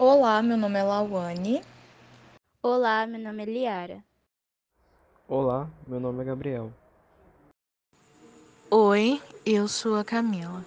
Olá, meu nome é Lawane. Olá, meu nome é Liara. Olá, meu nome é Gabriel. Oi, eu sou a Camila.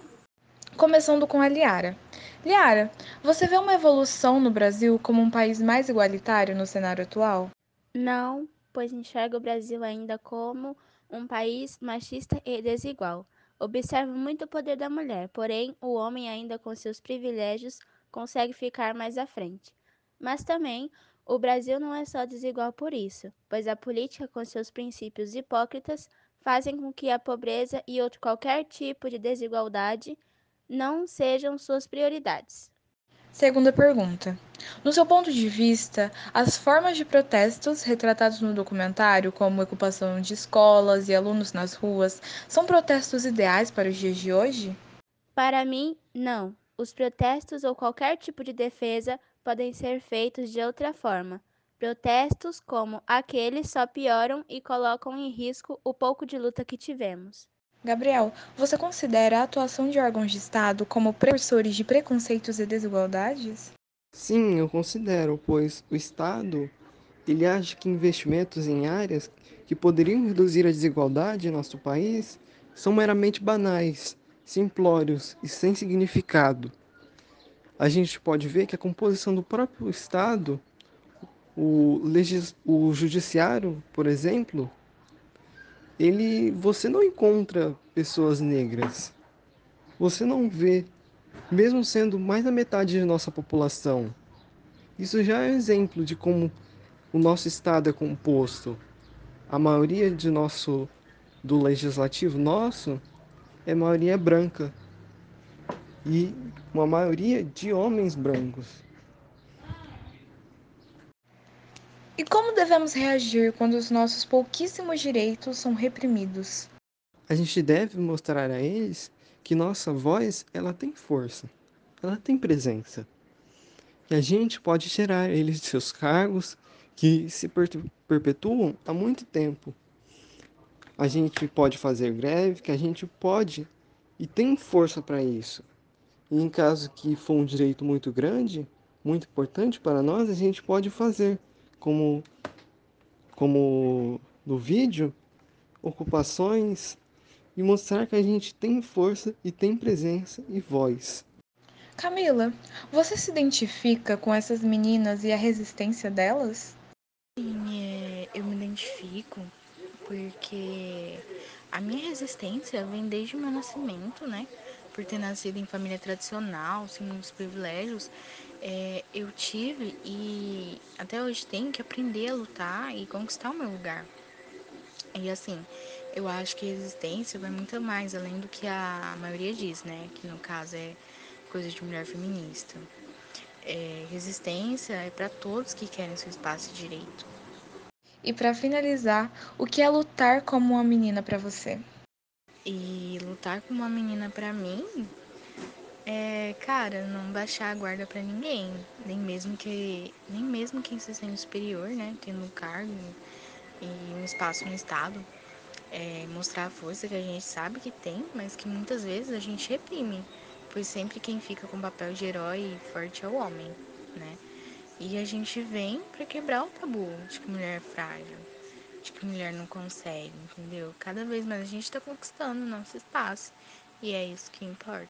Começando com a Liara. Liara, você vê uma evolução no Brasil como um país mais igualitário no cenário atual? Não, pois enxergo o Brasil ainda como um país machista e desigual. Observo muito o poder da mulher, porém o homem ainda com seus privilégios consegue ficar mais à frente. Mas também o Brasil não é só desigual por isso, pois a política com seus princípios hipócritas fazem com que a pobreza e outro qualquer tipo de desigualdade não sejam suas prioridades. Segunda pergunta. No seu ponto de vista, as formas de protestos retratados no documentário, como ocupação de escolas e alunos nas ruas, são protestos ideais para os dias de hoje? Para mim, não. Os protestos ou qualquer tipo de defesa podem ser feitos de outra forma. Protestos como aqueles só pioram e colocam em risco o pouco de luta que tivemos. Gabriel, você considera a atuação de órgãos de Estado como precursores de preconceitos e desigualdades? Sim, eu considero, pois o Estado ele acha que investimentos em áreas que poderiam reduzir a desigualdade em nosso país são meramente banais, simplórios e sem significado. A gente pode ver que a composição do próprio Estado, o, legis, o judiciário, por exemplo, ele você não encontra pessoas negras. Você não vê, mesmo sendo mais da metade de nossa população. Isso já é um exemplo de como o nosso estado é composto. A maioria de nosso do legislativo nosso é maioria branca e uma maioria de homens brancos. E como devemos reagir quando os nossos pouquíssimos direitos são reprimidos? A gente deve mostrar a eles que nossa voz ela tem força, ela tem presença. E a gente pode tirar eles de seus cargos que se perpetuam há muito tempo. A gente pode fazer greve, que a gente pode e tem força para isso. E em caso que for um direito muito grande, muito importante para nós, a gente pode fazer como como no vídeo, ocupações e mostrar que a gente tem força e tem presença e voz. Camila, você se identifica com essas meninas e a resistência delas? Sim, é, eu me identifico porque a minha resistência vem desde o meu nascimento, né? Por ter nascido em família tradicional, sem muitos privilégios, é, eu tive e até hoje tenho que aprender a lutar e conquistar o meu lugar. E assim, eu acho que resistência vai muito mais além do que a maioria diz, né? Que no caso é coisa de mulher feminista. É, resistência é para todos que querem seu espaço direito. E para finalizar, o que é lutar como uma menina para você? E lutar como uma menina para mim? É, cara, não baixar a guarda para ninguém, nem mesmo que nem mesmo quem se sente superior, né, tendo um cargo e um espaço no estado, é, mostrar a força que a gente sabe que tem, mas que muitas vezes a gente reprime, pois sempre quem fica com o papel de herói forte é o homem, né? E a gente vem para quebrar o tabu de que mulher é frágil, de que mulher não consegue, entendeu? Cada vez mais a gente está conquistando o nosso espaço e é isso que importa.